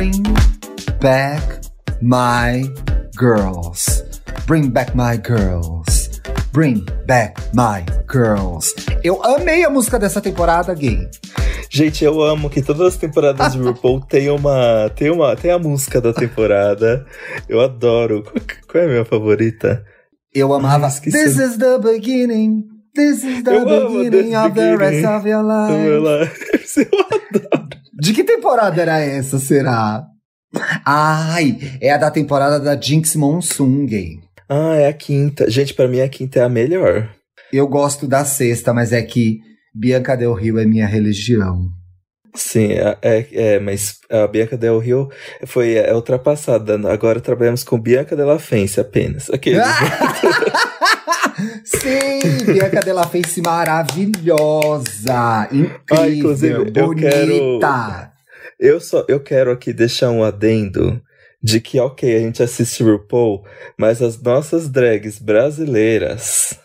Bring back my girls. Bring back my girls. Bring back my girls. Eu amei a música dessa temporada, gay. Gente, eu amo que todas as temporadas de RuPaul tem uma, tem uma, tem a música da temporada. Eu adoro. Qual, qual é a minha favorita? Eu amava. Ai, This is the beginning. This is the eu beginning of the rest of your life. Eu adoro. De que temporada era essa, será? Ai, é a da temporada da Jinx Monsoon, gay. Ah, é a quinta. Gente, para mim a quinta é a melhor. Eu gosto da sexta, mas é que Bianca Del Rio é minha religião. Sim, é, é, é, mas a Bianca Del Rio foi é ultrapassada. Agora trabalhamos com Bianca Della Fence apenas. Aqueles. Sim, Bianca Della Fence maravilhosa, incrível, ah, bonita. Eu, quero, eu, só, eu quero aqui deixar um adendo de que, ok, a gente assiste RuPaul, mas as nossas drags brasileiras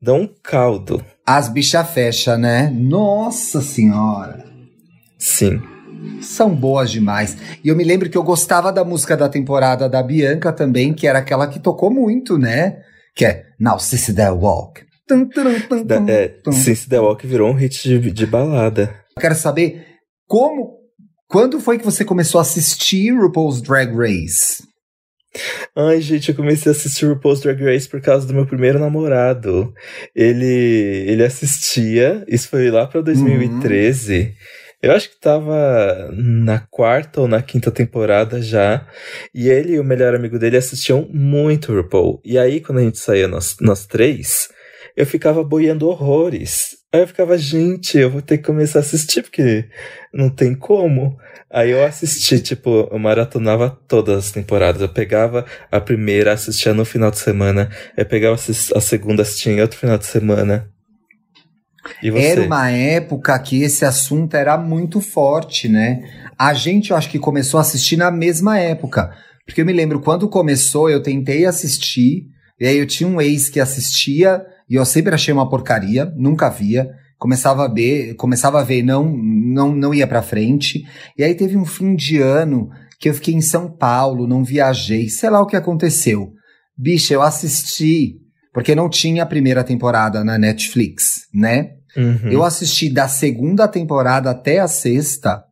dão um caldo. As bichas fecha, né? Nossa senhora. Sim. São boas demais. E eu me lembro que eu gostava da música da temporada da Bianca também, que era aquela que tocou muito, né? Que é Now Sissy The Walk. Tum, tum, tum, da, é, The Walk virou um hit de, de balada. Eu quero saber como. Quando foi que você começou a assistir RuPaul's Drag Race? Ai, gente, eu comecei a assistir RuPaul's Drag Race por causa do meu primeiro namorado. Ele, ele assistia, isso foi lá pra 2013. Uhum. Eu acho que tava na quarta ou na quinta temporada já. E ele e o melhor amigo dele assistiam muito RuPaul. E aí, quando a gente saía nós, nós três, eu ficava boiando horrores. Aí eu ficava, gente, eu vou ter que começar a assistir, porque não tem como. Aí eu assisti, tipo, eu maratonava todas as temporadas. Eu pegava a primeira, assistia no final de semana. Eu pegava a segunda, assistia em outro final de semana. Era uma época que esse assunto era muito forte, né? A gente, eu acho que começou a assistir na mesma época. Porque eu me lembro, quando começou, eu tentei assistir. E aí eu tinha um ex que assistia e eu sempre achei uma porcaria, nunca via. Começava a ver, começava a ver, não, não, não ia para frente. E aí teve um fim de ano que eu fiquei em São Paulo, não viajei, sei lá o que aconteceu. Bicha, eu assisti, porque não tinha a primeira temporada na Netflix, né? Uhum. Eu assisti da segunda temporada até a sexta,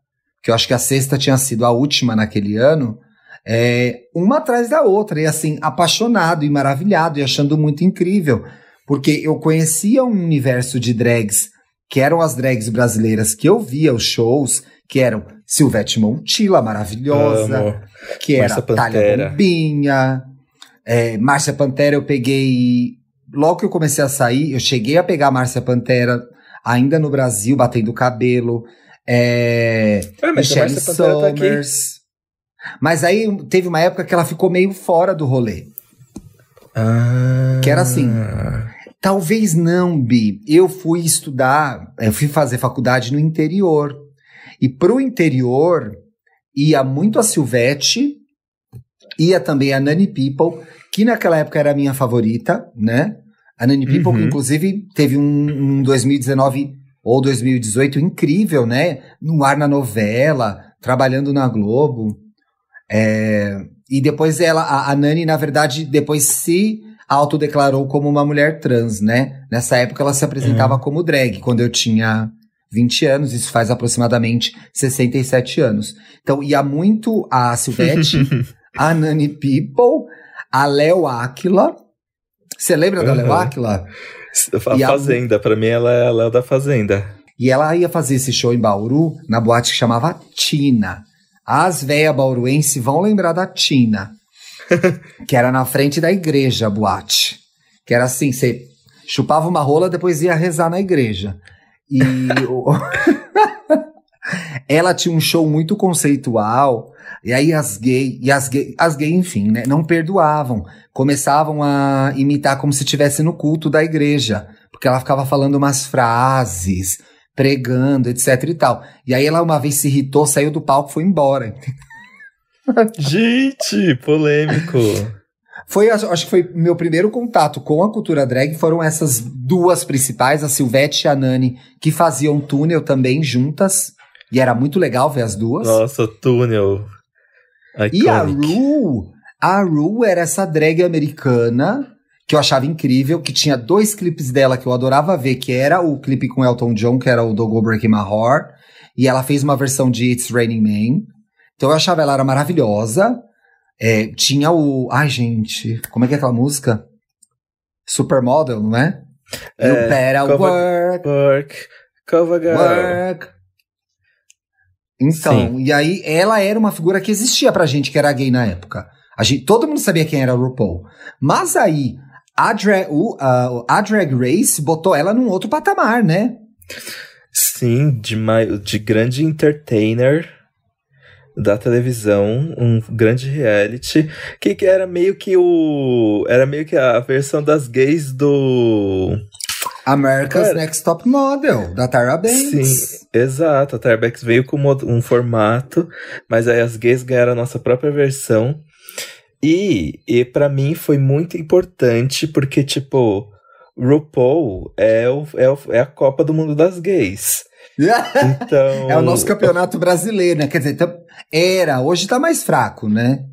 que eu acho que a sexta tinha sido a última naquele ano, é, uma atrás da outra, e assim, apaixonado e maravilhado e achando muito incrível. Porque eu conhecia um universo de drags que eram as drags brasileiras que eu via os shows, que eram Silvete Montilla, maravilhosa, Amo. que era Thalia Bombinha, é, Márcia Pantera eu peguei... Logo que eu comecei a sair, eu cheguei a pegar a Márcia Pantera ainda no Brasil, batendo cabelo. É, é mas Michelle Summers. Tá mas aí teve uma época que ela ficou meio fora do rolê. Ah. Que era assim. Talvez não, Bi. Eu fui estudar, eu fui fazer faculdade no interior. E pro interior ia muito a Silvete, ia também a Nani People, que naquela época era a minha favorita, né? A Nani People, uhum. que inclusive teve um, um 2019 ou 2018 incrível, né? No ar na novela, trabalhando na Globo. É, e depois ela, a, a Nani, na verdade, depois se autodeclarou como uma mulher trans, né? Nessa época ela se apresentava uhum. como drag, quando eu tinha 20 anos, isso faz aproximadamente 67 anos. Então ia muito a Silvete, a Nani People, a Léo Aquila. Você lembra uhum. da Léo Aquila? A e Fazenda, a... pra mim ela é a Léo da Fazenda. E ela ia fazer esse show em Bauru, na boate que chamava Tina. As véia bauruense vão lembrar da Tina. que era na frente da igreja, a boate. Que era assim, você chupava uma rola, depois ia rezar na igreja. E ela tinha um show muito conceitual, e aí as gays, e as gays, as gay, enfim, né, não perdoavam. Começavam a imitar como se estivesse no culto da igreja, porque ela ficava falando umas frases, pregando, etc e tal. E aí ela uma vez se irritou, saiu do palco e foi embora. Gente, polêmico. Foi, acho que foi meu primeiro contato com a cultura drag. Foram essas duas principais, a Silvete e a Nani, que faziam túnel também juntas. E era muito legal ver as duas. Nossa, túnel. Iconic. E a Ru, a Ru era essa drag americana que eu achava incrível, que tinha dois clipes dela que eu adorava ver, que era o clipe com Elton John, que era o Do Go Breaking My Heart, e ela fez uma versão de It's Raining Men. Então eu achava ela era maravilhosa. É, tinha o. Ai, gente, como é que é aquela música? Supermodel, não é? é you better cover, work. Work. Cover girl. Work. Então, Sim. e aí ela era uma figura que existia pra gente que era gay na época. A gente, todo mundo sabia quem era a RuPaul. Mas aí, a, dra o, a Drag Race botou ela num outro patamar, né? Sim, de, de grande entertainer da televisão, um grande reality, que, que era meio que o. Era meio que a versão das gays do. America's Cara, Next Top Model, da Tyra Banks. Sim, exato. A Tyra Banks veio com um formato, mas aí as gays ganharam a nossa própria versão. E, e para mim foi muito importante porque, tipo, RuPaul é, o, é, o, é a Copa do Mundo das Gays. Então... é o nosso campeonato brasileiro, né? Quer dizer, era, hoje tá mais fraco, né?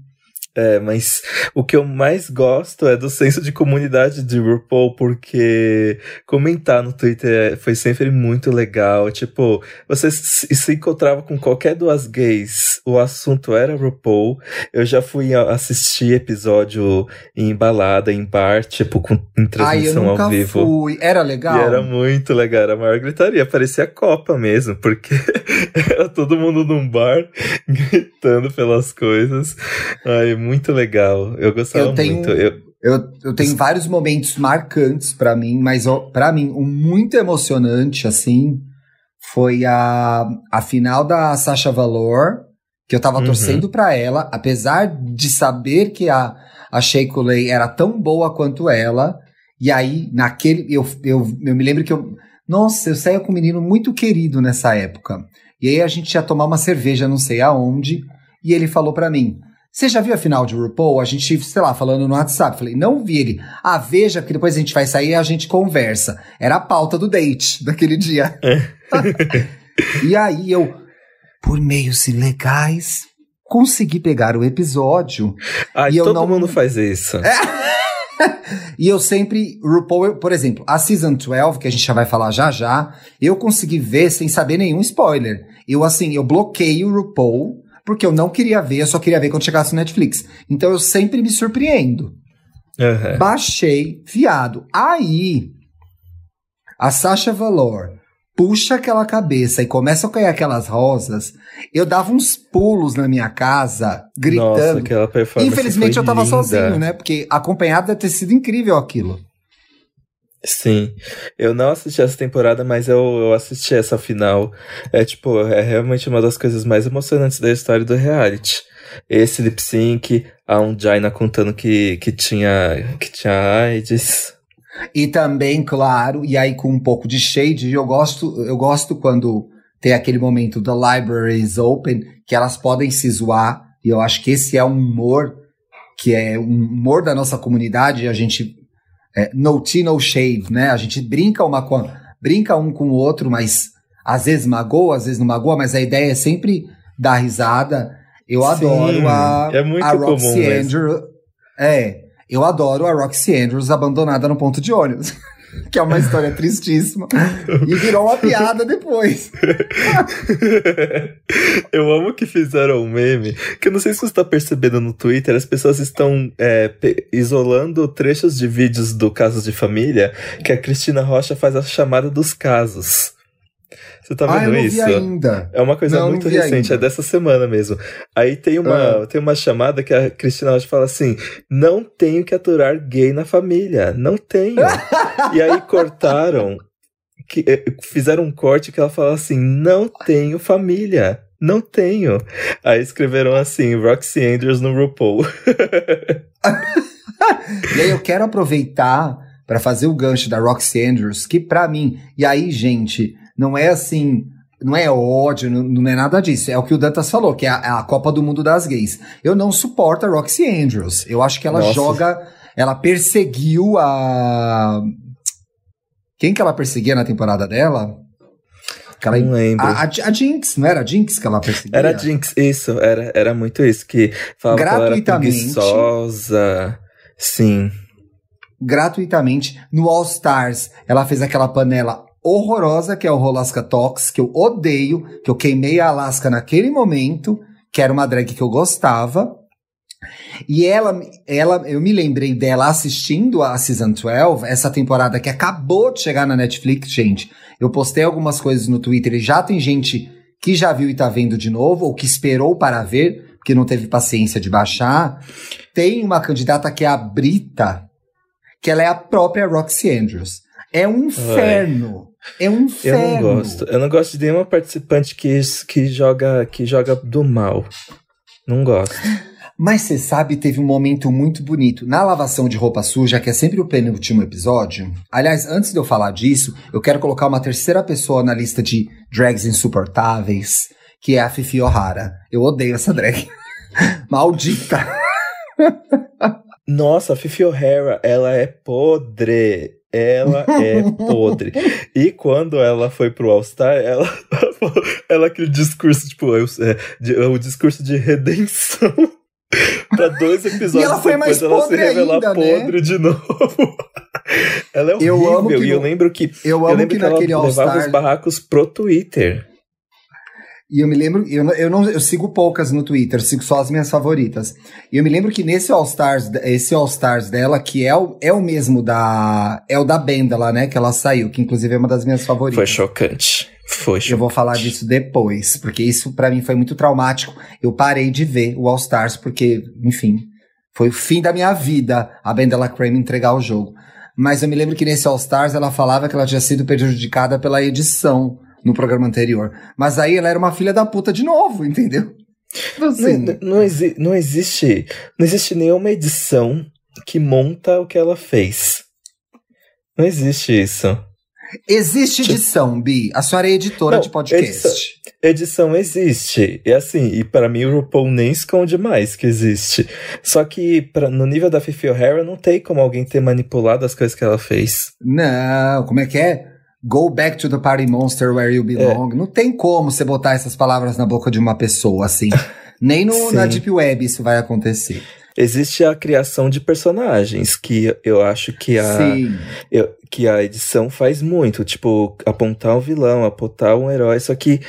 É, mas o que eu mais gosto é do senso de comunidade de RuPaul, porque comentar no Twitter foi sempre muito legal. Tipo, você se encontrava com qualquer duas gays, o assunto era RuPaul. Eu já fui assistir episódio em balada, em bar, tipo, com, em transmissão Ai, ao vivo. Fui. Era legal? E era muito legal, era a maior gritaria, parecia a Copa mesmo, porque era todo mundo num bar gritando pelas coisas. Ai, muito legal. Eu gostava eu tenho, muito. Eu, eu, eu tenho vários momentos marcantes para mim, mas para mim, um muito emocionante, assim, foi a, a final da Sasha Valor, que eu tava uhum. torcendo para ela, apesar de saber que a, a Shea era tão boa quanto ela. E aí, naquele. Eu, eu, eu me lembro que eu. Nossa, eu saía com um menino muito querido nessa época. E aí a gente ia tomar uma cerveja, não sei aonde, e ele falou para mim: você já viu a final de RuPaul? A gente, sei lá, falando no WhatsApp. Falei, não vi ele. Ah, veja, que depois a gente vai sair e a gente conversa. Era a pauta do date daquele dia. É. e aí eu, por meios ilegais, consegui pegar o episódio. E todo não... mundo faz isso. É. e eu sempre, RuPaul, por exemplo, a Season 12, que a gente já vai falar já já, eu consegui ver sem saber nenhum spoiler. Eu, assim, eu bloqueio o RuPaul porque eu não queria ver, eu só queria ver quando chegasse no Netflix. Então eu sempre me surpreendo. Uhum. Baixei, viado. Aí, a Sasha Valor puxa aquela cabeça e começa a cair aquelas rosas, eu dava uns pulos na minha casa, gritando. Nossa, aquela performance Infelizmente eu tava linda. sozinho, né? Porque acompanhado deve ter sido incrível aquilo. Sim, eu não assisti essa temporada, mas eu, eu assisti essa final. É tipo, é realmente uma das coisas mais emocionantes da história do reality. Esse lip sync, a Jaina contando que, que tinha que tinha AIDS. E também, claro, e aí com um pouco de shade, eu gosto, eu gosto quando tem aquele momento da library is open, que elas podem se zoar, e eu acho que esse é um humor que é um humor da nossa comunidade, a gente é, no tea, no shave, né? A gente brinca uma com brinca um com o outro, mas às vezes magoa, às vezes não magoa, mas a ideia é sempre dar risada. Eu Sim, adoro a, é muito a Roxy Andrews. É, eu adoro a Roxy Andrews abandonada no ponto de ônibus. que é uma história tristíssima. E virou uma piada depois. eu amo que fizeram um meme, que eu não sei se você está percebendo no Twitter, as pessoas estão é, isolando trechos de vídeos do Casos de Família, que a Cristina Rocha faz a chamada dos casos. Você tá vendo ah, eu isso? ainda. É uma coisa não, muito recente, ainda. é dessa semana mesmo. Aí tem uma, ah. tem uma chamada que a Cristina Rocha fala assim: não tenho que aturar gay na família. Não tenho. e aí cortaram, que, eh, fizeram um corte que ela fala assim: não tenho família. Não tenho. Aí escreveram assim: Roxy Andrews no RuPaul. e aí eu quero aproveitar para fazer o gancho da Roxy Andrews, que para mim, e aí, gente, não é assim, não é ódio, não, não, é nada disso. É o que o Dantas falou, que é a, é a, Copa do Mundo das Gays. Eu não suporto a Roxy Andrews. Eu acho que ela Nossa. joga. Ela perseguiu a. Quem que ela perseguia na temporada dela? Aquela, não lembro. A, a, a, Jinx, não era a Jinx que ela perseguia? Era a Jinx, isso, era, era muito isso, que falava que ela era preguiçosa, sim. Gratuitamente, no All Stars, ela fez aquela panela horrorosa, que é o Rolasca Tox, que eu odeio, que eu queimei a Alaska naquele momento, que era uma drag que eu gostava. E ela, ela, eu me lembrei dela assistindo a Season 12, essa temporada que acabou de chegar na Netflix, gente. Eu postei algumas coisas no Twitter e já tem gente que já viu e tá vendo de novo, ou que esperou para ver, porque não teve paciência de baixar. Tem uma candidata que é a Brita, que ela é a própria Roxy Andrews. É um inferno. É um inferno. Eu não gosto. Eu não gosto de nenhuma participante que, que, joga, que joga do mal. Não gosto. Mas você sabe, teve um momento muito bonito. Na lavação de roupa suja, que é sempre o penúltimo episódio. Aliás, antes de eu falar disso, eu quero colocar uma terceira pessoa na lista de drags insuportáveis, que é a Fifi O'Hara. Eu odeio essa drag. Maldita! Nossa, a Fifi O'Hara, ela é podre. Ela é podre. e quando ela foi pro All-Star, ela, ela aquele discurso, tipo, é, o discurso de redenção pra dois episódios e ela foi depois mais ela se revelar ainda, né? podre né? de novo. ela é horrível. Eu amo que e eu lembro que. Eu, amo eu lembro que, que naquele ela levava os barracos pro Twitter. E eu me lembro, eu, eu não eu sigo poucas no Twitter, sigo só as minhas favoritas. E eu me lembro que nesse All Stars, esse All Stars dela, que é o, é o mesmo da. É o da Benda lá, né? Que ela saiu, que inclusive é uma das minhas favoritas. Foi chocante. Foi chocante. Eu vou falar disso depois, porque isso para mim foi muito traumático. Eu parei de ver o All Stars, porque, enfim, foi o fim da minha vida a Bendela Creme entregar o jogo. Mas eu me lembro que nesse All Stars ela falava que ela tinha sido prejudicada pela edição no programa anterior. Mas aí ela era uma filha da puta de novo, entendeu? Assim, não, não, exi não existe. Não existe nenhuma edição que monta o que ela fez. Não existe isso. Existe edição, Bi. A senhora é editora não, de podcast. Edição, edição existe. E assim, e para mim o RuPaul nem esconde mais que existe. Só que pra, no nível da Fifi O'Hara não tem como alguém ter manipulado as coisas que ela fez. Não, como é que é? Go back to the party monster where you belong. É. Não tem como você botar essas palavras na boca de uma pessoa assim. Nem no, na Deep Web isso vai acontecer. Existe a criação de personagens, que eu acho que a, eu, que a edição faz muito. Tipo, apontar um vilão, apontar um herói. Só que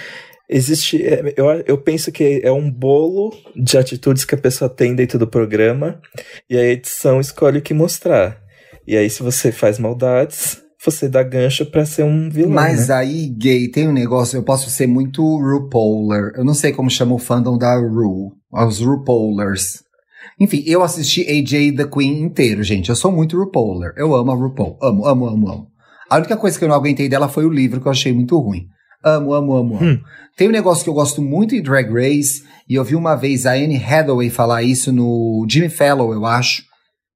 existe. É, eu, eu penso que é um bolo de atitudes que a pessoa tem dentro do programa. E a edição escolhe o que mostrar. E aí, se você faz maldades, você dá gancho para ser um vilão. Mas né? aí, gay, tem um negócio, eu posso ser muito RuPauler. Eu não sei como chama o fandom da Ru. Os RuPaulers. Enfim, eu assisti AJ The Queen inteiro, gente. Eu sou muito RuPauler. Eu amo a RuPaul. Amo, amo, amo, amo. A única coisa que eu não aguentei dela foi o livro, que eu achei muito ruim. Amo, amo, amo, amo. Hum. Tem um negócio que eu gosto muito em Drag Race, e eu vi uma vez a Anne Hathaway falar isso no Jimmy Fallon, eu acho,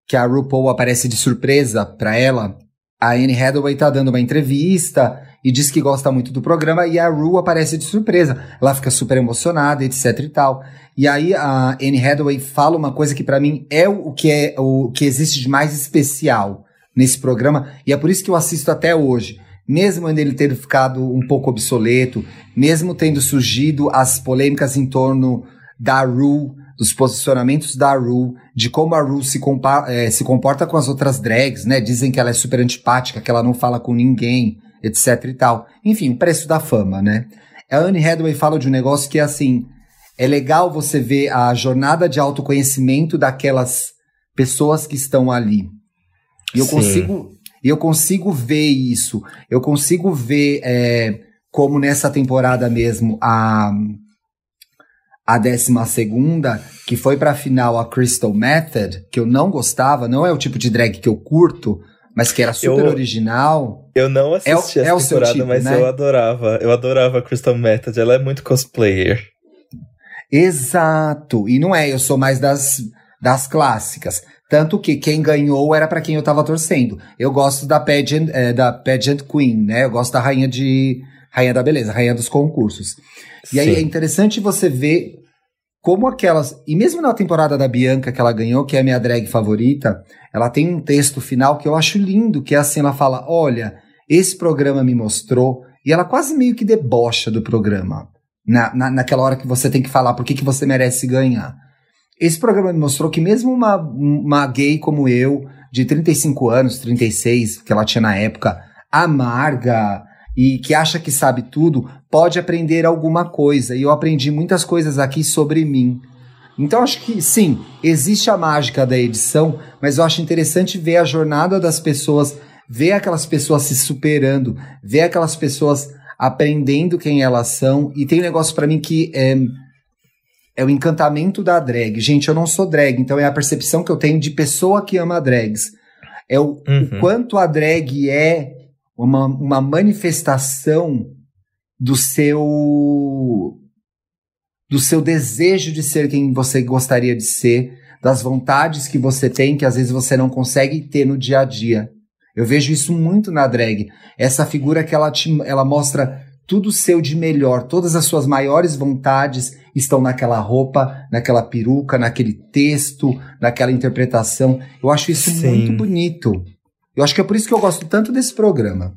que a RuPaul aparece de surpresa pra ela, a Anne Hathaway tá dando uma entrevista e diz que gosta muito do programa e a Ru aparece de surpresa. Ela fica super emocionada, etc e tal. E aí a Anne Hathaway fala uma coisa que para mim é o que é o que existe de mais especial nesse programa e é por isso que eu assisto até hoje. Mesmo ele tendo ficado um pouco obsoleto, mesmo tendo surgido as polêmicas em torno da Ru dos posicionamentos da Ru, de como a Ru se, é, se comporta com as outras drags, né? Dizem que ela é super antipática, que ela não fala com ninguém, etc e tal. Enfim, o preço da fama, né? A Anne Hathaway fala de um negócio que é assim, é legal você ver a jornada de autoconhecimento daquelas pessoas que estão ali. E eu Sim. consigo, eu consigo ver isso. Eu consigo ver é, como nessa temporada mesmo a a décima segunda, que foi pra final a Crystal Method, que eu não gostava, não é o tipo de drag que eu curto, mas que era super eu, original. Eu não assisti é, essa é temporada, tipo, mas né? eu adorava. Eu adorava a Crystal Method, ela é muito cosplayer. Exato. E não é, eu sou mais das, das clássicas. Tanto que quem ganhou era para quem eu tava torcendo. Eu gosto da pageant, é, da pageant queen, né? Eu gosto da rainha de rainha da beleza, rainha dos concursos. E Sim. aí é interessante você ver como aquelas. E mesmo na temporada da Bianca que ela ganhou, que é a minha drag favorita, ela tem um texto final que eu acho lindo, que é assim: ela fala: Olha, esse programa me mostrou E ela quase meio que debocha do programa. Na, na, naquela hora que você tem que falar por que, que você merece ganhar. Esse programa me mostrou que mesmo uma, uma gay como eu, de 35 anos, 36, que ela tinha na época, amarga e que acha que sabe tudo, pode aprender alguma coisa. E eu aprendi muitas coisas aqui sobre mim. Então acho que sim, existe a mágica da edição, mas eu acho interessante ver a jornada das pessoas, ver aquelas pessoas se superando, ver aquelas pessoas aprendendo quem elas são. E tem um negócio para mim que é, é o encantamento da drag. Gente, eu não sou drag, então é a percepção que eu tenho de pessoa que ama drags. É o, uhum. o quanto a drag é uma, uma manifestação do seu do seu desejo de ser quem você gostaria de ser, das vontades que você tem que às vezes você não consegue ter no dia a dia. Eu vejo isso muito na drag. Essa figura que ela, te, ela mostra tudo seu de melhor, todas as suas maiores vontades estão naquela roupa, naquela peruca, naquele texto, naquela interpretação. Eu acho isso Sim. muito bonito. Eu acho que é por isso que eu gosto tanto desse programa.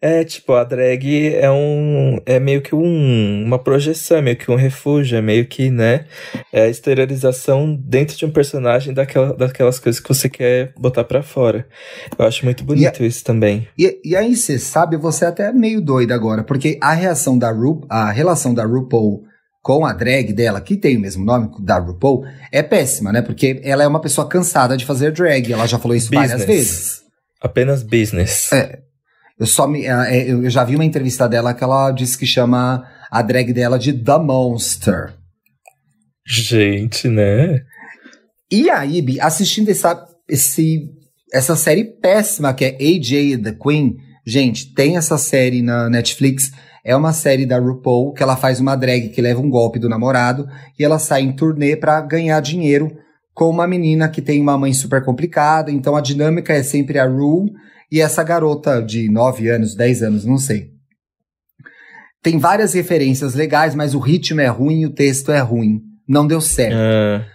É, tipo, a drag é um. É meio que um, uma projeção, é meio que um refúgio, é meio que, né? É a exteriorização dentro de um personagem daquela, daquelas coisas que você quer botar para fora. Eu acho muito bonito isso também. E, e aí, você sabe, você é até meio doida agora, porque a reação da Ru, a relação da RuPaul com a drag dela, que tem o mesmo nome da RuPaul, é péssima, né? Porque ela é uma pessoa cansada de fazer drag, ela já falou isso business. várias vezes. Apenas business. É, eu só me, é, é, eu já vi uma entrevista dela que ela disse que chama a drag dela de The Monster. Gente, né? E aí, Bi, assistindo essa, esse, essa série péssima que é AJ the Queen, gente, tem essa série na Netflix. É uma série da RuPaul que ela faz uma drag que leva um golpe do namorado e ela sai em turnê para ganhar dinheiro com uma menina que tem uma mãe super complicada. Então a dinâmica é sempre a Ru e essa garota de 9 anos, 10 anos, não sei. Tem várias referências legais, mas o ritmo é ruim e o texto é ruim. Não deu certo. É.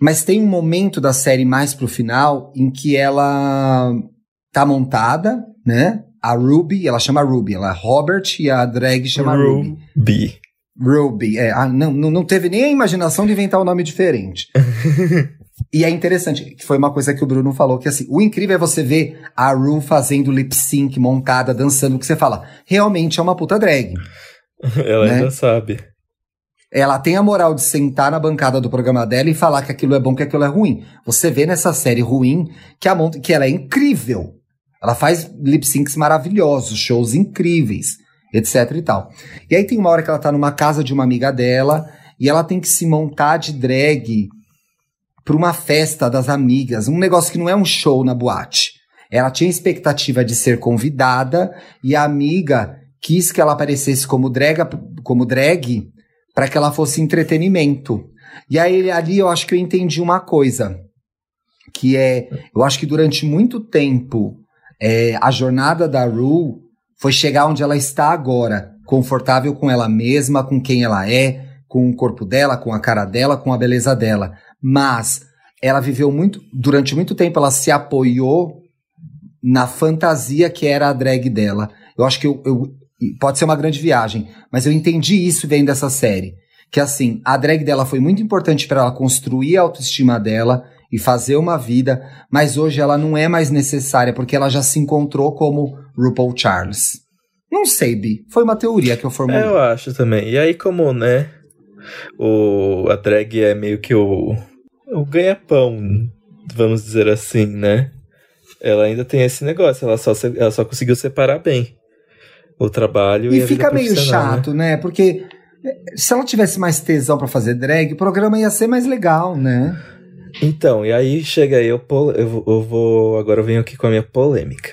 Mas tem um momento da série mais pro final em que ela tá montada, né? A Ruby, ela chama Ruby, ela é Robert e a drag chama Ruby. Ruby. Ruby, é, ah, não, não teve nem a imaginação de inventar um nome diferente. E é interessante, que foi uma coisa que o Bruno falou, que assim, o incrível é você ver a Ru fazendo lip sync, montada, dançando, que você fala, realmente é uma puta drag. Ela né? ainda sabe. Ela tem a moral de sentar na bancada do programa dela e falar que aquilo é bom, que aquilo é ruim. Você vê nessa série ruim que, a Mont que ela é incrível. Ela faz lip syncs maravilhosos, shows incríveis, etc e tal. E aí tem uma hora que ela tá numa casa de uma amiga dela e ela tem que se montar de drag para uma festa das amigas, um negócio que não é um show na boate. Ela tinha expectativa de ser convidada e a amiga quis que ela aparecesse como drag, como drag para que ela fosse entretenimento. E aí ali eu acho que eu entendi uma coisa, que é, eu acho que durante muito tempo é, a jornada da Ru foi chegar onde ela está agora, confortável com ela mesma, com quem ela é, com o corpo dela, com a cara dela, com a beleza dela mas ela viveu muito, durante muito tempo, ela se apoiou na fantasia que era a drag dela. Eu acho que eu, eu, pode ser uma grande viagem, mas eu entendi isso vendo dessa série. Que assim, a drag dela foi muito importante para ela construir a autoestima dela e fazer uma vida, mas hoje ela não é mais necessária porque ela já se encontrou como RuPaul Charles. Não sei, Bi. Foi uma teoria que eu formulei. Eu acho também. E aí, como, né? O, a drag é meio que o, o ganha-pão, vamos dizer assim, né? Ela ainda tem esse negócio, ela só, ela só conseguiu separar bem o trabalho e, e fica meio né? chato, né? né? Porque eh, se ela tivesse mais tesão para fazer drag, o programa ia ser mais legal, né? Então, e aí chega aí, eu, eu, eu vou. Agora eu venho aqui com a minha polêmica.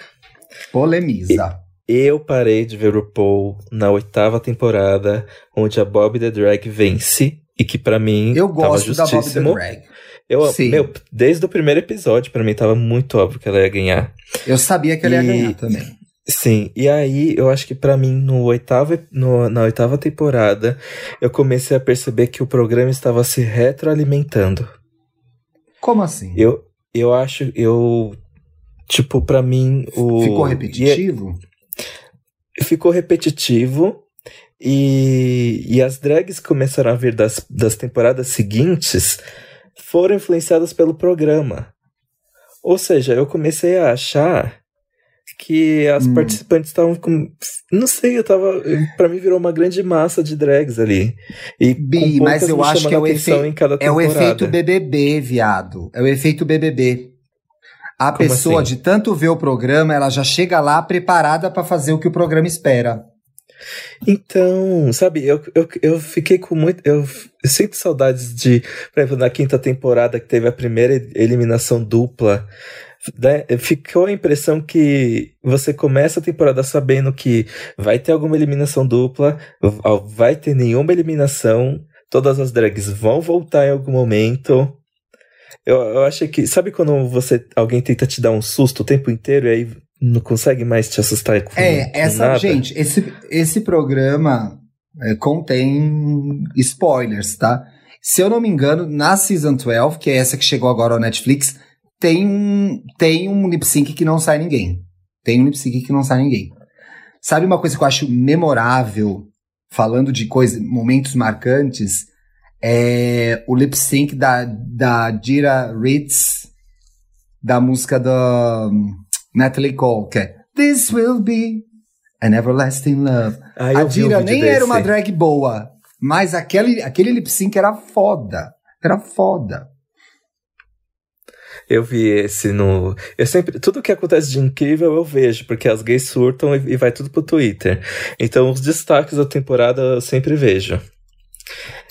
Polemiza. Eu parei de ver o Paul na oitava temporada, onde a Bob the Drag vence, e que para mim eu gosto da Bob the Drag. Eu, Sim. meu, desde o primeiro episódio, para mim tava muito óbvio que ela ia ganhar. Eu sabia que ela e... ia ganhar também. Sim, e aí eu acho que para mim, no oitavo, no, na oitava temporada, eu comecei a perceber que o programa estava se retroalimentando. Como assim? Eu, eu acho, eu. Tipo, para mim, o. Ficou repetitivo? ficou repetitivo e, e as drags que começaram a vir das, das temporadas seguintes foram influenciadas pelo programa. Ou seja, eu comecei a achar que as hum. participantes estavam com. Não sei, eu tava. Pra mim virou uma grande massa de drags ali. E Bi, mas eu acho que é o, efe... é o efeito BBB, viado. É o efeito BBB. A Como pessoa, assim? de tanto ver o programa, ela já chega lá preparada para fazer o que o programa espera. Então, sabe, eu, eu, eu fiquei com muito. Eu, eu sinto saudades de, por exemplo, na quinta temporada que teve a primeira eliminação dupla. Né, ficou a impressão que você começa a temporada sabendo que vai ter alguma eliminação dupla, vai ter nenhuma eliminação, todas as drags vão voltar em algum momento. Eu, eu achei que. Sabe quando você alguém tenta te dar um susto o tempo inteiro e aí não consegue mais te assustar com É, com essa, nada. gente, esse, esse programa é, contém spoilers, tá? Se eu não me engano, na Season 12, que é essa que chegou agora ao Netflix, tem um, tem um lip sync que não sai ninguém. Tem um lip sync que não sai ninguém. Sabe uma coisa que eu acho memorável, falando de coisas, momentos marcantes, é o lip sync da, da Dira Ritz, da música da Natalie Cole, que é This Will Be an Everlasting Love. Ah, a Dira nem desse. era uma drag boa, mas aquele, aquele lip sync era foda. Era foda. Eu vi esse no. Eu sempre. Tudo que acontece de incrível eu vejo, porque as gays surtam e, e vai tudo pro Twitter. Então os destaques da temporada eu sempre vejo.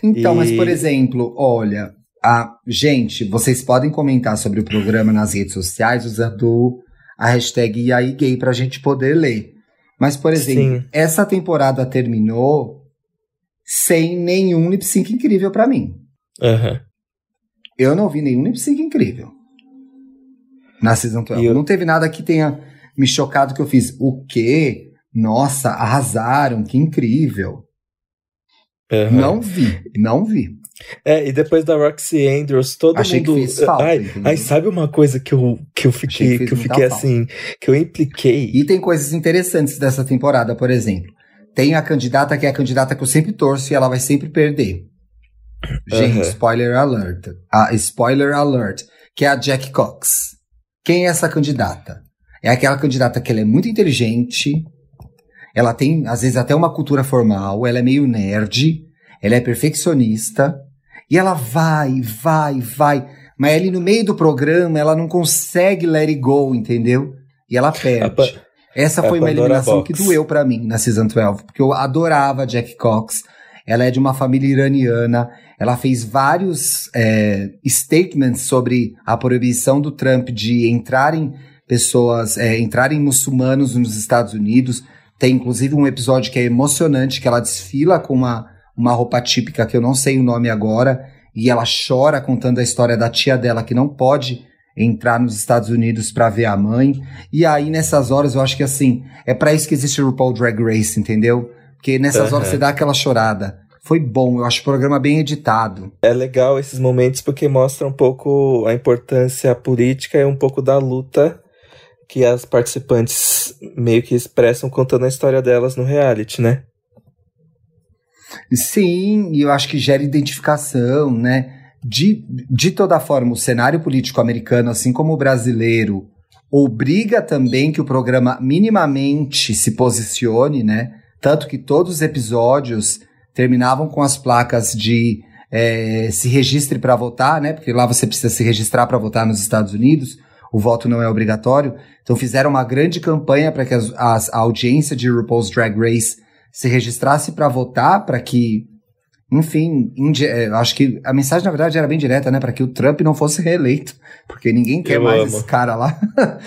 Então, e... mas por exemplo, olha, a gente, vocês podem comentar sobre o programa nas redes sociais usando a hashtag e aí gay pra gente poder ler. Mas, por exemplo, Sim. essa temporada terminou sem nenhum lip sync incrível para mim. Uhum. Eu não vi nenhum lip sync incrível. Na Season 12. Eu... Não teve nada que tenha me chocado que eu fiz. O quê? Nossa, arrasaram, que incrível. Uhum. Não vi, não vi. É, e depois da Roxy Andrews, todo Achei mundo. Que fez falta, ai, ai, sabe uma coisa que eu, que eu fiquei, que, que eu fiquei assim, que eu impliquei. E tem coisas interessantes dessa temporada, por exemplo. Tem a candidata que é a candidata que eu sempre torço e ela vai sempre perder. Gente, uhum. spoiler alert. Ah, spoiler alert. Que é a Jack Cox. Quem é essa candidata? É aquela candidata que ela é muito inteligente, ela tem, às vezes, até uma cultura formal, ela é meio nerd, ela é perfeccionista, e ela vai, vai, vai. Mas ali no meio do programa, ela não consegue let it go, entendeu? E ela perde. Essa foi uma eliminação que doeu para mim na Season 12, porque eu adorava Jack Cox. Ela é de uma família iraniana. Ela fez vários é, statements sobre a proibição do Trump de entrarem pessoas, é, entrarem muçulmanos nos Estados Unidos. Tem inclusive um episódio que é emocionante, que ela desfila com uma uma roupa típica que eu não sei o nome agora, e ela chora contando a história da tia dela que não pode entrar nos Estados Unidos para ver a mãe. E aí nessas horas eu acho que assim, é para isso que existe o RuPaul Drag Race, entendeu? Porque nessas uhum. horas você dá aquela chorada. Foi bom, eu acho o programa bem editado. É legal esses momentos porque mostra um pouco a importância política e um pouco da luta que as participantes meio que expressam contando a história delas no reality, né? Sim, e eu acho que gera identificação, né? De, de toda forma, o cenário político americano, assim como o brasileiro, obriga também que o programa minimamente se posicione, né? Tanto que todos os episódios terminavam com as placas de é, se registre para votar, né? Porque lá você precisa se registrar para votar nos Estados Unidos, o voto não é obrigatório. Então fizeram uma grande campanha para que as, as, a audiência de RuPaul's Drag Race se registrasse para votar, para que, enfim, é, acho que a mensagem na verdade era bem direta, né, para que o Trump não fosse reeleito, porque ninguém quer Eu mais amo. esse cara lá.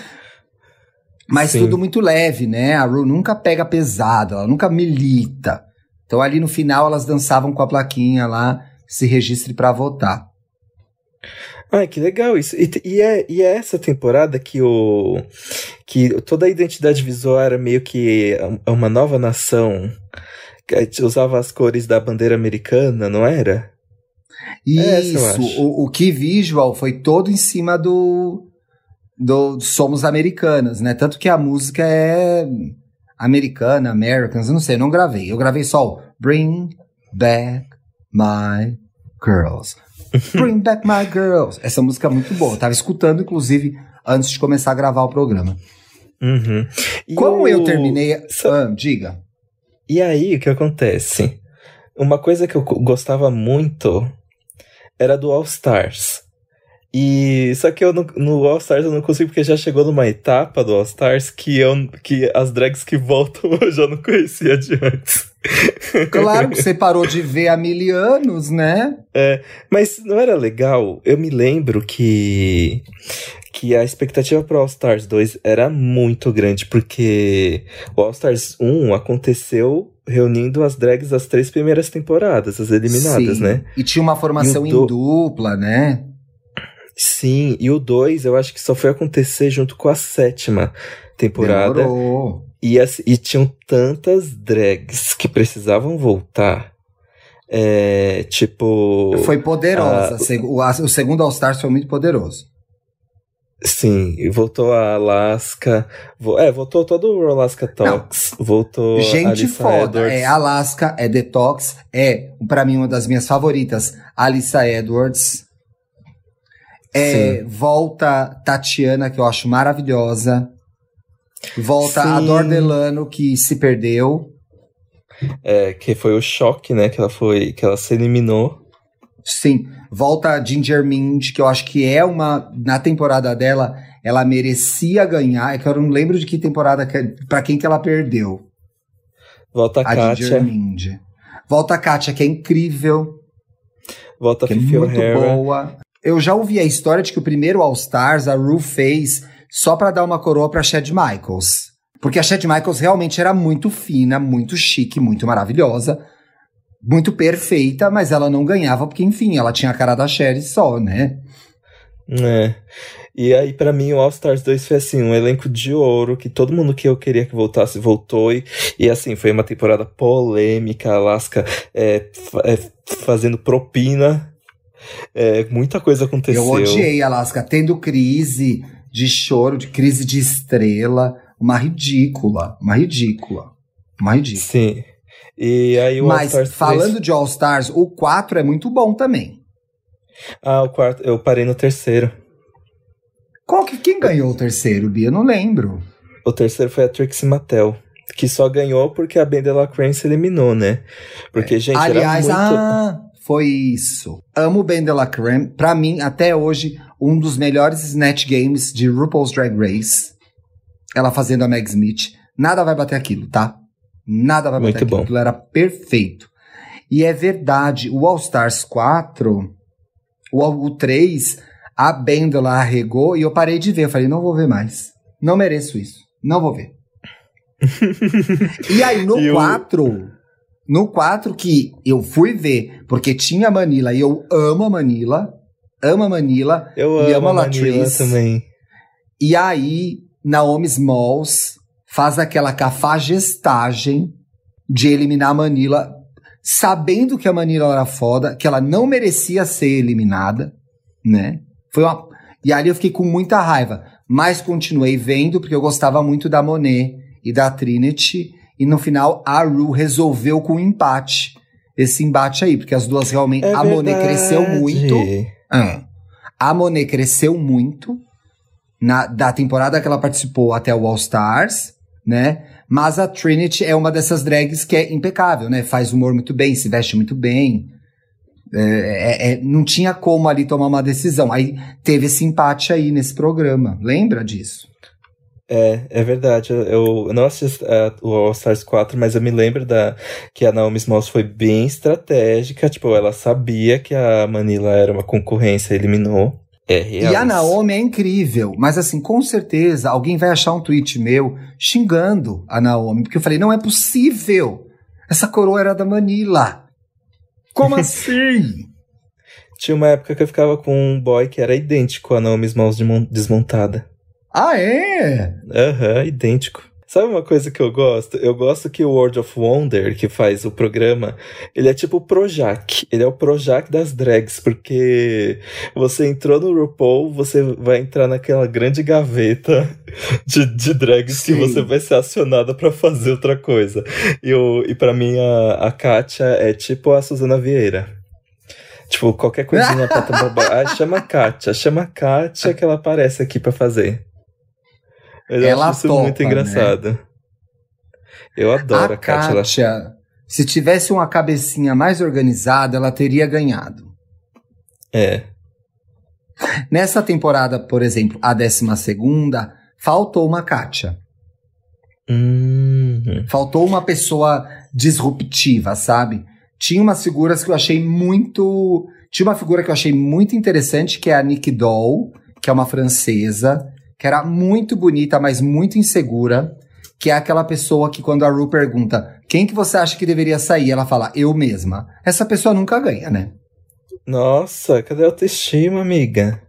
Mas Sim. tudo muito leve, né? A Ru nunca pega pesado, ela nunca milita. Então ali no final elas dançavam com a plaquinha lá, se registre para votar. Ah, que legal isso. E, e, é, e é essa temporada que o que toda a identidade visual era meio que uma nova nação que usava as cores da bandeira americana, não era? Isso, é o, o Key Visual foi todo em cima do, do Somos Americanas, né? Tanto que a música é americana, Americans, eu não sei, eu não gravei. Eu gravei só o Bring Back My Girls. Bring Back My Girls. Essa música é muito boa. Eu tava escutando, inclusive, antes de começar a gravar o programa. Uhum. Como o... eu terminei. Ah, diga. E aí, o que acontece? Uma coisa que eu gostava muito era do All Stars. E só que eu no, no All Stars eu não consigo porque já chegou numa etapa do All Stars que eu que as drags que voltam eu já não conhecia de antes. Claro que você parou de ver há mil anos, né? É, mas não era legal. Eu me lembro que que a expectativa para All Stars 2 era muito grande, porque o All Stars 1 aconteceu reunindo as drags das três primeiras temporadas, as eliminadas, Sim. né? E tinha uma formação em dupla, né? Sim, e o 2 eu acho que só foi acontecer junto com a sétima temporada. Demorou. E, e tinham tantas drags que precisavam voltar. É, tipo. Foi poderosa. A, o, o segundo All Stars foi muito poderoso. Sim, voltou a Alaska. Vo, é, voltou todo o Alaska Talks. Não. Voltou. Gente foda. Edwards. É Alaska, é Detox, é, para mim, uma das minhas favoritas, Alissa Edwards. É, volta Tatiana, que eu acho maravilhosa. Volta Sim. a Dordelano, que se perdeu. É, que foi o choque, né? Que ela foi. Que ela se eliminou. Sim. Volta a Ginger Mind, que eu acho que é uma. Na temporada dela, ela merecia ganhar. É que eu não lembro de que temporada. Que, pra quem que ela perdeu. Volta a, a Kátia. Ginger Mind. Volta a Kátia, que é incrível. Volta a que Fifi é muito boa. Eu já ouvi a história de que o primeiro All Stars a Ru fez só para dar uma coroa para Chad Michaels. Porque a Chad Michaels realmente era muito fina, muito chique, muito maravilhosa, muito perfeita, mas ela não ganhava porque, enfim, ela tinha a cara da Sherry só, né? É. E aí, para mim, o All Stars 2 foi assim, um elenco de ouro, que todo mundo que eu queria que voltasse, voltou. E, e assim, foi uma temporada polêmica, Alaska é, é, fazendo propina é, muita coisa aconteceu. Eu odiei Alaska, tendo crise de choro, de crise de estrela. Uma ridícula, uma ridícula, uma ridícula. Sim. E aí o Mas falando 3... de All Stars, o 4 é muito bom também. Ah, o quarto, eu parei no terceiro. Qual que, quem ganhou o terceiro, Bia? Eu não lembro. O terceiro foi a Trixie Mattel que só ganhou porque a Ben Delacrane se eliminou, né? Porque, gente, Aliás, era muito... ah, foi isso. Amo Ben de la Creme. Pra mim, até hoje, um dos melhores Snatch Games de RuPaul's Drag Race. Ela fazendo a Meg Smith. Nada vai bater aquilo, tá? Nada vai bater Muito aquilo. Bom. Aquilo era perfeito. E é verdade, o All Stars 4, o, o 3, a Bendela arregou e eu parei de ver. Eu falei, não vou ver mais. Não mereço isso. Não vou ver. e aí, no e 4, o... No 4 que eu fui ver, porque tinha Manila e eu amo a Manila, amo a Manila eu e amo a Latrice. também. E aí, Naomi Smalls faz aquela cafagestagem de eliminar a Manila, sabendo que a Manila era foda, que ela não merecia ser eliminada, né? Foi uma... E ali eu fiquei com muita raiva, mas continuei vendo porque eu gostava muito da Monet e da Trinity e no final, a Ru resolveu com um empate. Esse embate aí, porque as duas realmente. É a Monet cresceu muito. É. A Monet cresceu muito na, da temporada que ela participou até o All Stars, né? Mas a Trinity é uma dessas drags que é impecável, né? Faz humor muito bem, se veste muito bem. É, é, é, não tinha como ali tomar uma decisão. Aí teve esse empate aí nesse programa. Lembra disso? É, é verdade. Eu, eu não assisti uh, o All Stars 4, mas eu me lembro da, que a Naomi Smalls foi bem estratégica. Tipo, ela sabia que a Manila era uma concorrência, eliminou. É real. E a Naomi é incrível, mas assim, com certeza alguém vai achar um tweet meu xingando a Naomi, porque eu falei, não é possível. Essa coroa era da Manila. Como assim? Tinha uma época que eu ficava com um boy que era idêntico a Naomi Smalls desmontada. Ah, é? Aham, uhum, idêntico. Sabe uma coisa que eu gosto? Eu gosto que o World of Wonder, que faz o programa, ele é tipo o Projac. Ele é o Projac das drags, porque você entrou no RuPaul, você vai entrar naquela grande gaveta de, de drags Sim. que você vai ser acionada para fazer outra coisa. E, o, e para mim, a, a Kátia é tipo a Suzana Vieira. Tipo, qualquer coisinha pra tomar Ah, chama a Kátia, chama a Kátia que ela aparece aqui para fazer. Eu ela acho isso topa, muito né? engraçado. Né? Eu adoro a, a Kátia. Kátia Se tivesse uma cabecinha mais organizada, ela teria ganhado. É. Nessa temporada, por exemplo, a décima segunda, faltou uma Kátia. Uhum. Faltou uma pessoa disruptiva, sabe? Tinha umas figuras que eu achei muito. Tinha uma figura que eu achei muito interessante, que é a Nick Doll, que é uma francesa, que era muito bonita, mas muito insegura, que é aquela pessoa que quando a Ru pergunta quem que você acha que deveria sair, ela fala, eu mesma. Essa pessoa nunca ganha, né? Nossa, cadê a autoestima, amiga?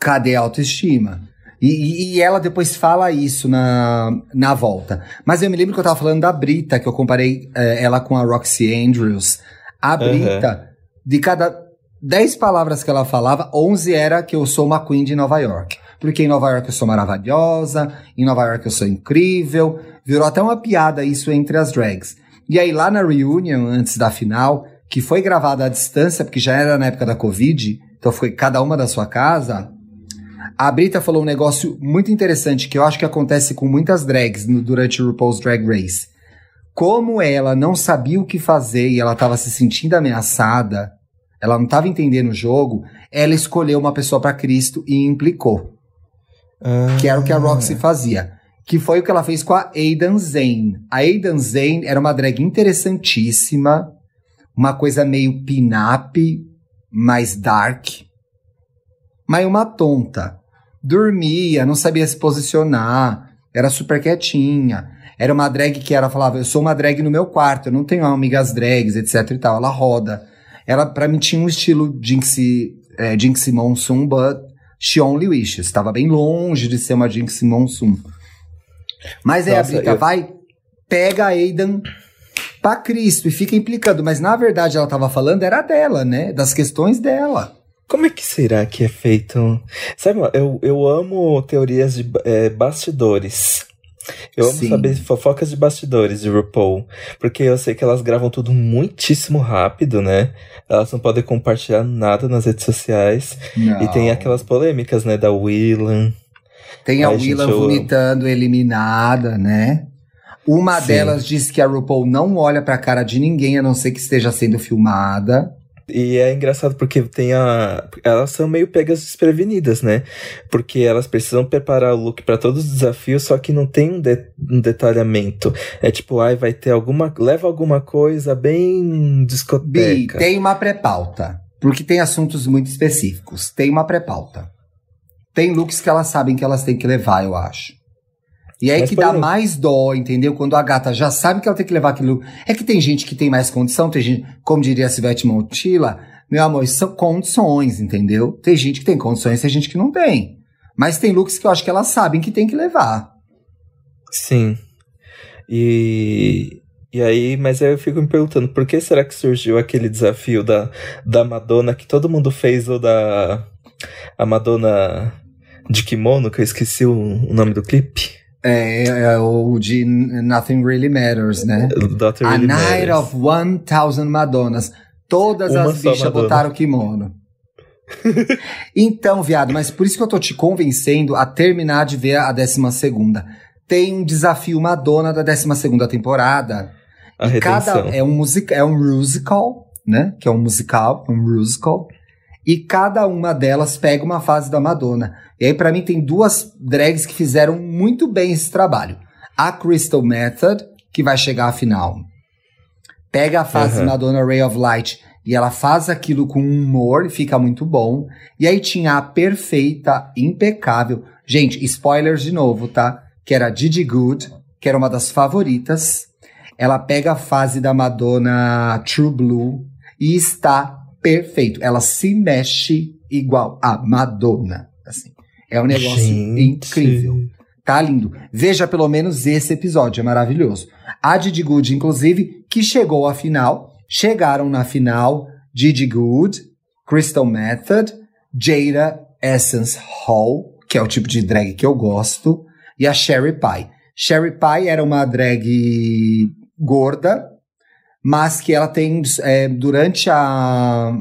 Cadê a autoestima? E, e, ela depois fala isso na, na volta. Mas eu me lembro que eu tava falando da Brita, que eu comparei é, ela com a Roxy Andrews. A Brita, uhum. de cada 10 palavras que ela falava, 11 era que eu sou uma queen de Nova York porque em Nova York eu sou maravilhosa, em Nova York eu sou incrível. Virou até uma piada isso entre as drags. E aí lá na reunion, antes da final, que foi gravada à distância, porque já era na época da Covid, então foi cada uma da sua casa, a Brita falou um negócio muito interessante que eu acho que acontece com muitas drags no, durante o RuPaul's Drag Race. Como ela não sabia o que fazer e ela estava se sentindo ameaçada, ela não estava entendendo o jogo, ela escolheu uma pessoa para Cristo e implicou. Ah. Que era o que a Roxy fazia. Que foi o que ela fez com a Aidan Zane. A Aidan Zane era uma drag interessantíssima, uma coisa meio pin-up, mais dark, mas uma tonta. Dormia, não sabia se posicionar, era super quietinha. Era uma drag que ela falava, eu sou uma drag no meu quarto, eu não tenho amigas drags, etc e tal. Ela roda. Ela, para mim, tinha um estilo Jinxie, é, Jinxie Monsoon, but She Only Wishes. Estava bem longe de ser uma Jinx Monsoon. Mas aí Nossa, a Brita eu... vai, pega a Aidan pra Cristo e fica implicando. Mas na verdade ela tava falando era dela, né? Das questões dela. Como é que será que é feito? Sabe, eu, eu amo teorias de é, bastidores. Eu amo Sim. saber fofocas de bastidores de RuPaul, porque eu sei que elas gravam tudo muitíssimo rápido, né? Elas não podem compartilhar nada nas redes sociais. Não. E tem aquelas polêmicas, né, da Willan. Tem a Willan vomitando eliminada, né? Uma Sim. delas diz que a RuPaul não olha pra cara de ninguém a não ser que esteja sendo filmada. E é engraçado porque tem a. Elas são meio pegas desprevenidas, né? Porque elas precisam preparar o look para todos os desafios, só que não tem um, de... um detalhamento. É tipo, ai, vai ter alguma. Leva alguma coisa bem discoteca. Bi, tem uma pré-pauta. Porque tem assuntos muito específicos. Tem uma pré-pauta. Tem looks que elas sabem que elas têm que levar, eu acho. E aí Mas que dá mais dó, entendeu? Quando a gata já sabe que ela tem que levar aquilo. É que tem gente que tem mais condição, tem gente, como diria a Sivete Montilla, meu amor, são condições, entendeu? Tem gente que tem condições, tem gente que não tem. Mas tem looks que eu acho que elas sabem que tem que levar. Sim. E, e aí, mas aí eu fico me perguntando, por que será que surgiu aquele desafio da, da Madonna que todo mundo fez, ou da a Madonna de kimono, que eu esqueci o, o nome do clipe? É, é, o de Nothing Really Matters, né? Nothing really A Night matters. of One Thousand Madonas. Todas Uma as bichas botaram kimono. então, viado, mas por isso que eu tô te convencendo a terminar de ver a 12 segunda. Tem um desafio Madonna da 12 segunda temporada. A e cada é um music, é um musical, né? Que é um musical, um musical. E cada uma delas pega uma fase da Madonna. E aí, para mim, tem duas drags que fizeram muito bem esse trabalho. A Crystal Method, que vai chegar à final. Pega a fase uhum. Madonna Ray of Light e ela faz aquilo com humor e fica muito bom. E aí tinha a perfeita, impecável. Gente, spoilers de novo, tá? Que era Didi Good, que era uma das favoritas. Ela pega a fase da Madonna True Blue e está perfeito. Ela se mexe igual a Madonna. Assim. É um negócio Gente. incrível. Tá lindo. Veja pelo menos esse episódio, é maravilhoso. A Didi Good, inclusive, que chegou à final. Chegaram na final Didi Good, Crystal Method, Jada Essence Hall, que é o tipo de drag que eu gosto, e a Sherry Pie. Sherry Pie era uma drag gorda, mas que ela tem, é, durante a,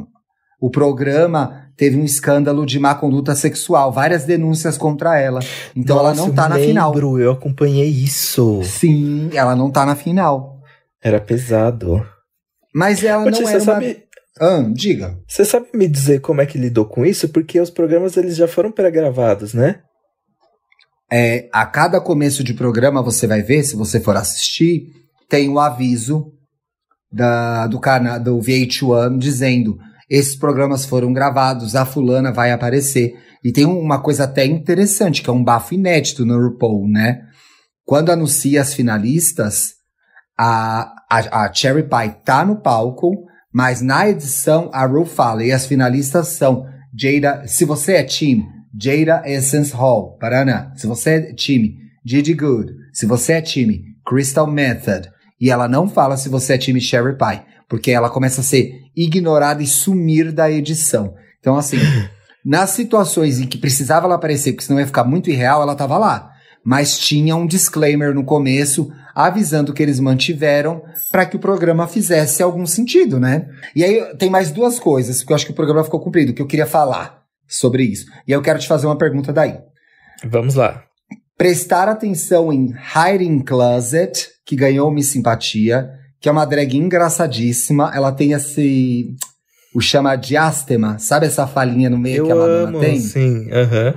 o programa, teve um escândalo de má conduta sexual, várias denúncias contra ela. Então Nossa, ela não tá na lembro, final. Eu acompanhei isso. Sim, ela não tá na final. Era pesado. Mas ela Ô, não era uma... sabe... Ah, diga. Você sabe me dizer como é que lidou com isso? Porque os programas eles já foram pré-gravados, né? É, a cada começo de programa você vai ver, se você for assistir, tem o um aviso da, do do VH1 dizendo esses programas foram gravados, a fulana vai aparecer. E tem uma coisa até interessante, que é um bafo inédito no RuPaul, né? Quando anuncia as finalistas, a, a, a Cherry Pie tá no palco, mas na edição a Ru fala, e as finalistas são Jada, se você é time, Jada Essence Hall, Paraná. Se você é time, Gigi Good. Se você é time, Crystal Method. E ela não fala se você é time Cherry Pie porque ela começa a ser ignorada e sumir da edição. Então, assim, nas situações em que precisava ela aparecer, porque senão ia ficar muito irreal, ela estava lá. Mas tinha um disclaimer no começo avisando que eles mantiveram para que o programa fizesse algum sentido, né? E aí tem mais duas coisas, porque eu acho que o programa ficou cumprido, que eu queria falar sobre isso. E aí eu quero te fazer uma pergunta daí. Vamos lá. Prestar atenção em Hiding Closet, que ganhou Miss Simpatia, que é uma drag engraçadíssima. Ela tem esse. O chama diástema, sabe essa falinha no meio Eu que a Madonna amo, tem? Sim, aham.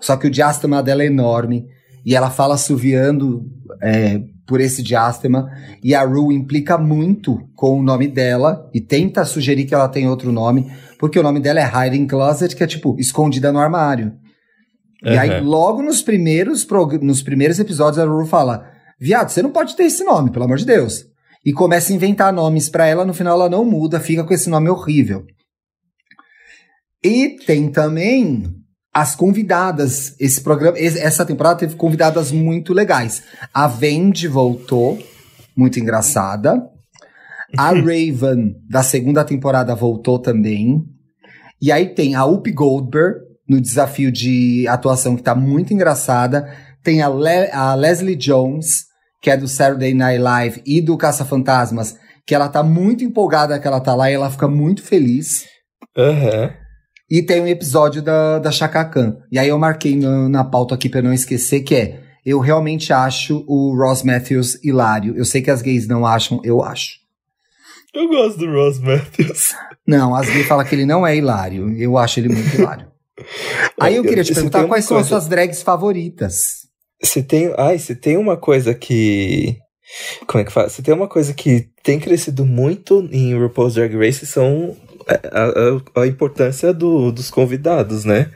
Só que o diástema dela é enorme. E ela fala assoviando é, por esse diástema. E a Ru implica muito com o nome dela e tenta sugerir que ela tem outro nome, porque o nome dela é Hiding Closet, que é tipo, escondida no armário. Uhum. E aí, logo nos primeiros, nos primeiros episódios, a Ru fala: Viado, você não pode ter esse nome, pelo amor de Deus e começa a inventar nomes para ela, no final ela não muda, fica com esse nome horrível. E tem também as convidadas. Esse programa, essa temporada teve convidadas muito legais. A Vendi voltou, muito engraçada. A Raven da segunda temporada voltou também. E aí tem a Up Goldberg no desafio de atuação que tá muito engraçada. Tem a, Le a Leslie Jones que é do Saturday Night Live e do Caça Fantasmas, que ela tá muito empolgada que ela tá lá e ela fica muito feliz. Uhum. E tem um episódio da, da Chaka Khan. E aí eu marquei no, na pauta aqui pra não esquecer, que é eu realmente acho o Ross Matthews hilário. Eu sei que as gays não acham, eu acho. Eu gosto do Ross Matthews. Não, as gays falam que ele não é hilário. Eu acho ele muito hilário. Aí eu queria te perguntar quais coisa... são as suas drags favoritas. Se tem, ai, se tem uma coisa que como é que fala? Se tem uma coisa que tem crescido muito em RuPaul's Drag Race são a, a, a importância do, dos convidados, né?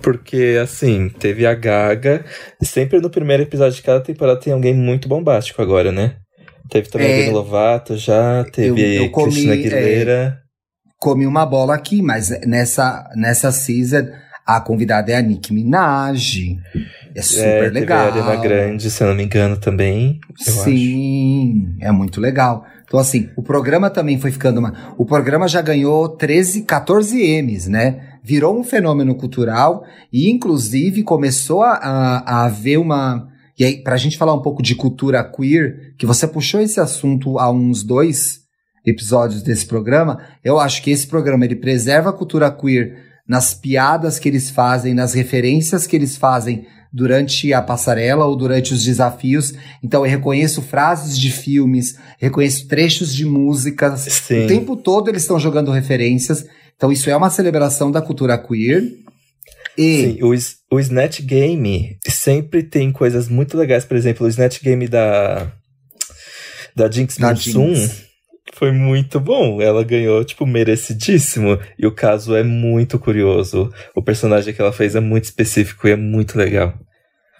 Porque, assim, teve a Gaga. Sempre no primeiro episódio de cada temporada tem alguém muito bombástico agora, né? Teve também é, a Demi Lovato já, teve eu, eu comi, Cristina Aguilera. É, comi uma bola aqui, mas nessa, nessa season a convidada é a Nicki Minaj. É super é, legal. Teve a Ariana Grande, se eu não me engano, também. Sim, acho. é muito legal. Então, assim, o programa também foi ficando uma. O programa já ganhou 13, 14 M's, né? Virou um fenômeno cultural e, inclusive, começou a, a, a haver uma. E aí, pra gente falar um pouco de cultura queer, que você puxou esse assunto há uns dois episódios desse programa, eu acho que esse programa ele preserva a cultura queer nas piadas que eles fazem, nas referências que eles fazem durante a passarela ou durante os desafios. Então eu reconheço frases de filmes, reconheço trechos de músicas. Sim. O tempo todo eles estão jogando referências. Então isso é uma celebração da cultura queer. E... Sim, o, o Snatch Game sempre tem coisas muito legais. Por exemplo, o Snatch Game da, da Jinx Monsoon foi muito bom. Ela ganhou, tipo, merecidíssimo. E o caso é muito curioso. O personagem que ela fez é muito específico e é muito legal.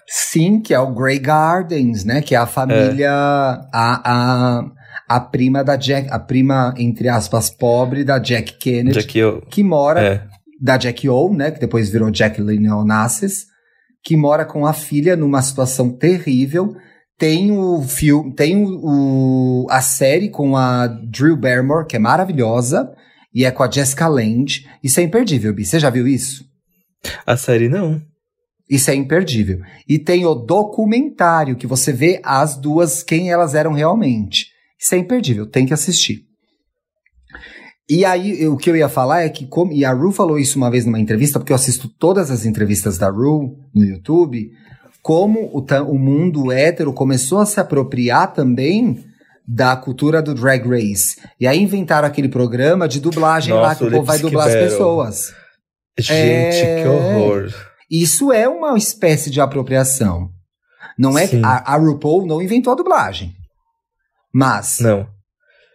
Sim, que é o Grey Gardens, né? Que é a família. É. A, a, a prima da Jack. A prima, entre aspas, pobre da Jack Kennedy. Jack o. Que mora. É. Da Jack O, né? Que depois virou Jacqueline Onassis. que mora com a filha numa situação terrível. Tem o filme, tem o, a série com a Drew Barrymore, que é maravilhosa, e é com a Jessica Lange. Isso é imperdível, Bi. Você já viu isso? A série não. Isso é imperdível. E tem o documentário, que você vê as duas, quem elas eram realmente. Isso é imperdível, tem que assistir. E aí, o que eu ia falar é que, como, e a Ru falou isso uma vez numa entrevista, porque eu assisto todas as entrevistas da Ru no YouTube, como o, o mundo hétero começou a se apropriar também da cultura do Drag Race. E aí inventaram aquele programa de dublagem Nossa, lá, que o povo vai dublar as pessoas. Gente, é... que horror. Isso é uma espécie de apropriação. Não é a, a RuPaul não inventou a dublagem. Mas não.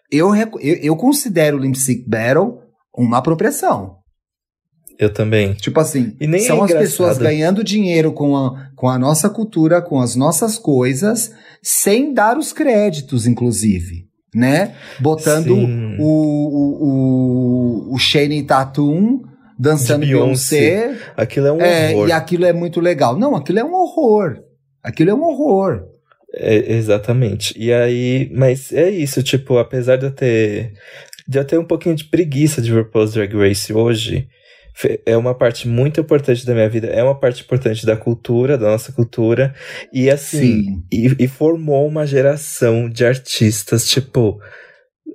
Eu, eu, eu considero o Limp Battle uma apropriação. Eu também. Tipo assim, são é as pessoas ganhando dinheiro com a, com a nossa cultura, com as nossas coisas, sem dar os créditos, inclusive. Né? Botando o, o, o, o Shane Tatum dançando Beyoncé. Beyoncé. Aquilo é um é, horror. E aquilo é muito legal. Não, aquilo é um horror. Aquilo é um horror. É, exatamente. E aí, mas é isso, tipo, apesar de eu ter de eu ter um pouquinho de preguiça de RuPaul's Drag Race hoje, é uma parte muito importante da minha vida, é uma parte importante da cultura, da nossa cultura, e assim, e, e, formou uma geração de artistas, tipo,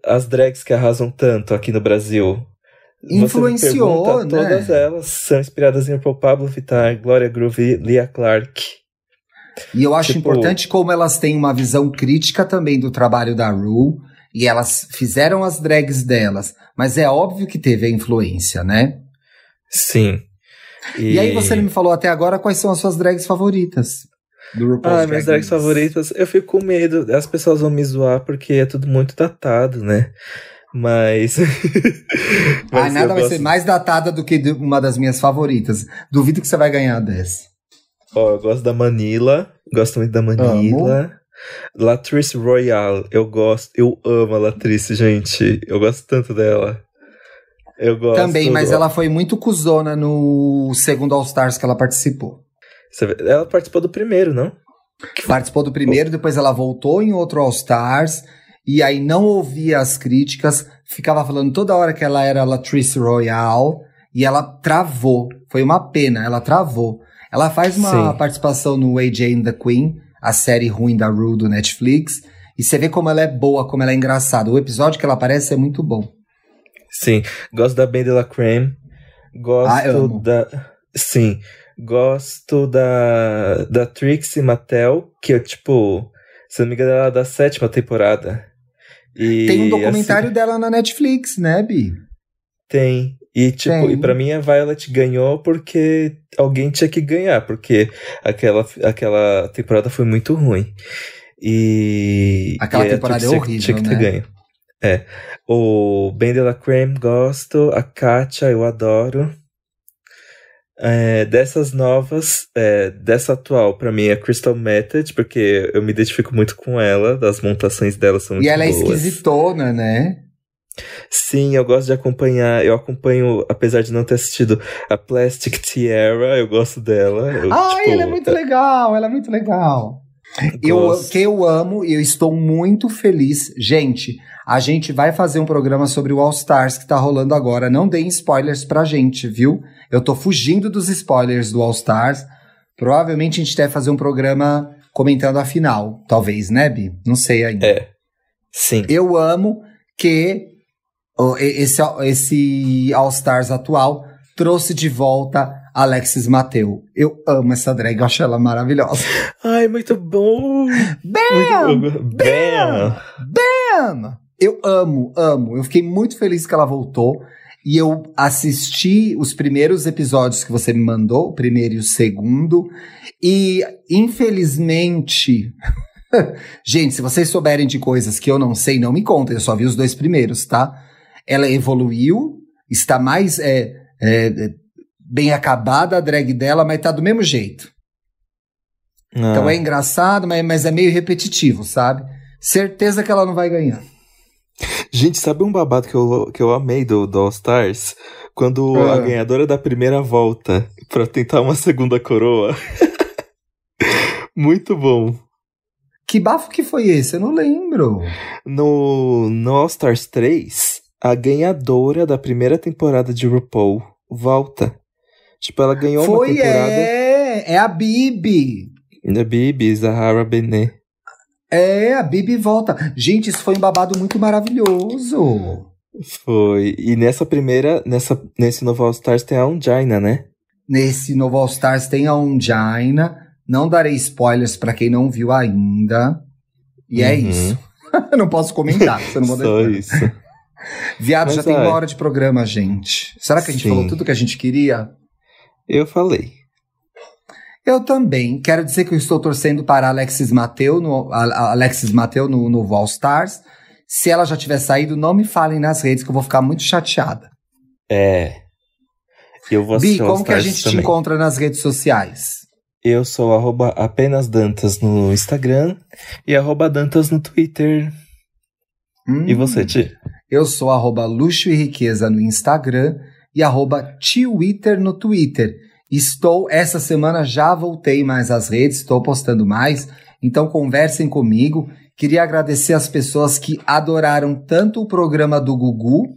as drags que arrasam tanto aqui no Brasil, influenciou, pergunta, né? Todas elas são inspiradas em Pablo Vittar, Gloria Groove, Lia Clark. E eu acho tipo... importante como elas têm uma visão crítica também do trabalho da Ru, e elas fizeram as drags delas, mas é óbvio que teve a influência, né? Sim. E... e aí você me falou até agora quais são as suas drags favoritas. Do RuPaul's ah, minhas drags favoritas, eu fico com medo. As pessoas vão me zoar porque é tudo muito datado, né? Mas. Mas ah, nada vai gosto... ser mais datada do que uma das minhas favoritas. Duvido que você vai ganhar dessa. Ó, oh, eu gosto da Manila. Gosto muito da Manila. Amo. Latrice Royale. Eu gosto. Eu amo a Latrice, gente. Eu gosto tanto dela. Eu gosto. Também, mas ela foi muito cuzona no segundo All Stars que ela participou. Ela participou do primeiro, não? Participou do primeiro, depois ela voltou em outro All Stars e aí não ouvia as críticas, ficava falando toda hora que ela era Latrice Royale, e ela travou. Foi uma pena, ela travou. Ela faz uma Sim. participação no AJ and the Queen, a série ruim da Rue do Netflix, e você vê como ela é boa, como ela é engraçada. O episódio que ela aparece é muito bom. Sim, gosto da Ben de la Creme, gosto ah, da... Sim, gosto da, da Trixie Mattel, que é tipo, se não me engano, ela é da sétima temporada. E, tem um documentário assim, dela na Netflix, né, Bi? Tem. E, tipo, tem. e pra mim a Violet ganhou porque alguém tinha que ganhar, porque aquela, aquela temporada foi muito ruim. E. Aquela e temporada é horrível. Tinha que ter né? ganho. É. O Ben de la Creme gosto, a Katia eu adoro. É, dessas novas, é, dessa atual, para mim é Crystal Method, porque eu me identifico muito com ela, as montações dela são muito E ela boas. é esquisitona, né? Sim, eu gosto de acompanhar. Eu acompanho, apesar de não ter assistido a Plastic Tiara, eu gosto dela. Eu, Ai, tipo, ela é muito legal, ela é muito legal. Eu, que eu amo e eu estou muito feliz. Gente, a gente vai fazer um programa sobre o All Stars que tá rolando agora. Não deem spoilers pra gente, viu? Eu tô fugindo dos spoilers do All Stars. Provavelmente a gente deve fazer um programa comentando a final. Talvez, né, Bi? Não sei ainda. É. Sim. Eu amo que esse, esse All Stars atual trouxe de volta Alexis Mateu. Eu amo essa drag, eu acho ela maravilhosa. Ai, muito bom! Bam! Muito bom. Bam! Bam! Eu amo, amo. Eu fiquei muito feliz que ela voltou. E eu assisti os primeiros episódios que você me mandou, o primeiro e o segundo. E, infelizmente. Gente, se vocês souberem de coisas que eu não sei, não me contem. Eu só vi os dois primeiros, tá? Ela evoluiu, está mais é, é, bem acabada a drag dela, mas tá do mesmo jeito. Ah. Então é engraçado, mas, mas é meio repetitivo, sabe? Certeza que ela não vai ganhar. Gente, sabe um babado que eu, que eu amei do, do All Stars? Quando a ah. ganhadora da primeira volta, pra tentar uma segunda coroa, Muito bom. Que bafo que foi esse? Eu não lembro. No, no All Stars 3, a ganhadora da primeira temporada de RuPaul volta. Tipo, ela ganhou foi, uma temporada. É, é a Bibi. A Bibi, Zahara Benet. É, a Bibi volta. Gente, isso foi um babado muito maravilhoso. Foi. E nessa primeira, nessa, nesse novo All Stars tem a Ungina, né? Nesse novo All Stars tem a Ungina. Não darei spoilers para quem não viu ainda. E é uhum. é isso. Eu não posso comentar, você não vou Só isso. Viado, Mas já tem uma hora de programa, gente. Será que a gente Sim. falou tudo que a gente queria? Eu falei. Eu também. Quero dizer que eu estou torcendo para Alexis Mateu no, Alexis Mateu no, no All Stars. Se ela já tiver saído, não me falem nas redes, que eu vou ficar muito chateada. É. Eu vou Bi, como que a gente também. te encontra nas redes sociais? Eu sou arroba apenas Dantas no Instagram e arroba Dantas no Twitter. Hum. E você, Ti? Eu sou arroba luxo e riqueza no Instagram e arroba Twitter no Twitter. Estou, essa semana já voltei mais às redes, estou postando mais, então conversem comigo. Queria agradecer as pessoas que adoraram tanto o programa do Gugu,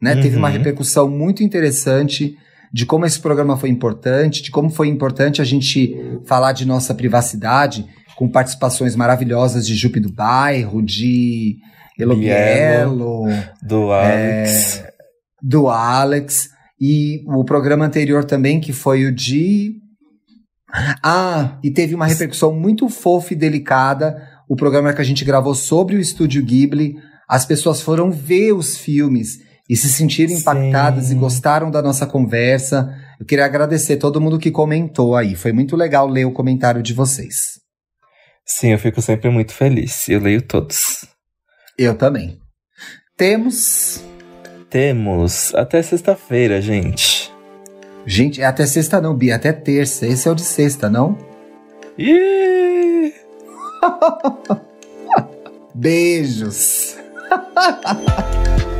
né? Uhum. Teve uma uhum. repercussão muito interessante de como esse programa foi importante, de como foi importante a gente falar de nossa privacidade, com participações maravilhosas de Jupe do Bairro, de Elo Bielo, do Alex. É, do Alex. E o programa anterior também, que foi o de. Ah, e teve uma repercussão muito fofa e delicada. O programa que a gente gravou sobre o estúdio Ghibli. As pessoas foram ver os filmes e se sentiram impactadas Sim. e gostaram da nossa conversa. Eu queria agradecer todo mundo que comentou aí. Foi muito legal ler o comentário de vocês. Sim, eu fico sempre muito feliz. Eu leio todos. Eu também. Temos temos até sexta-feira, gente. Gente, é até sexta não, Bia, até terça. Esse é o de sexta, não? Ih! Beijos.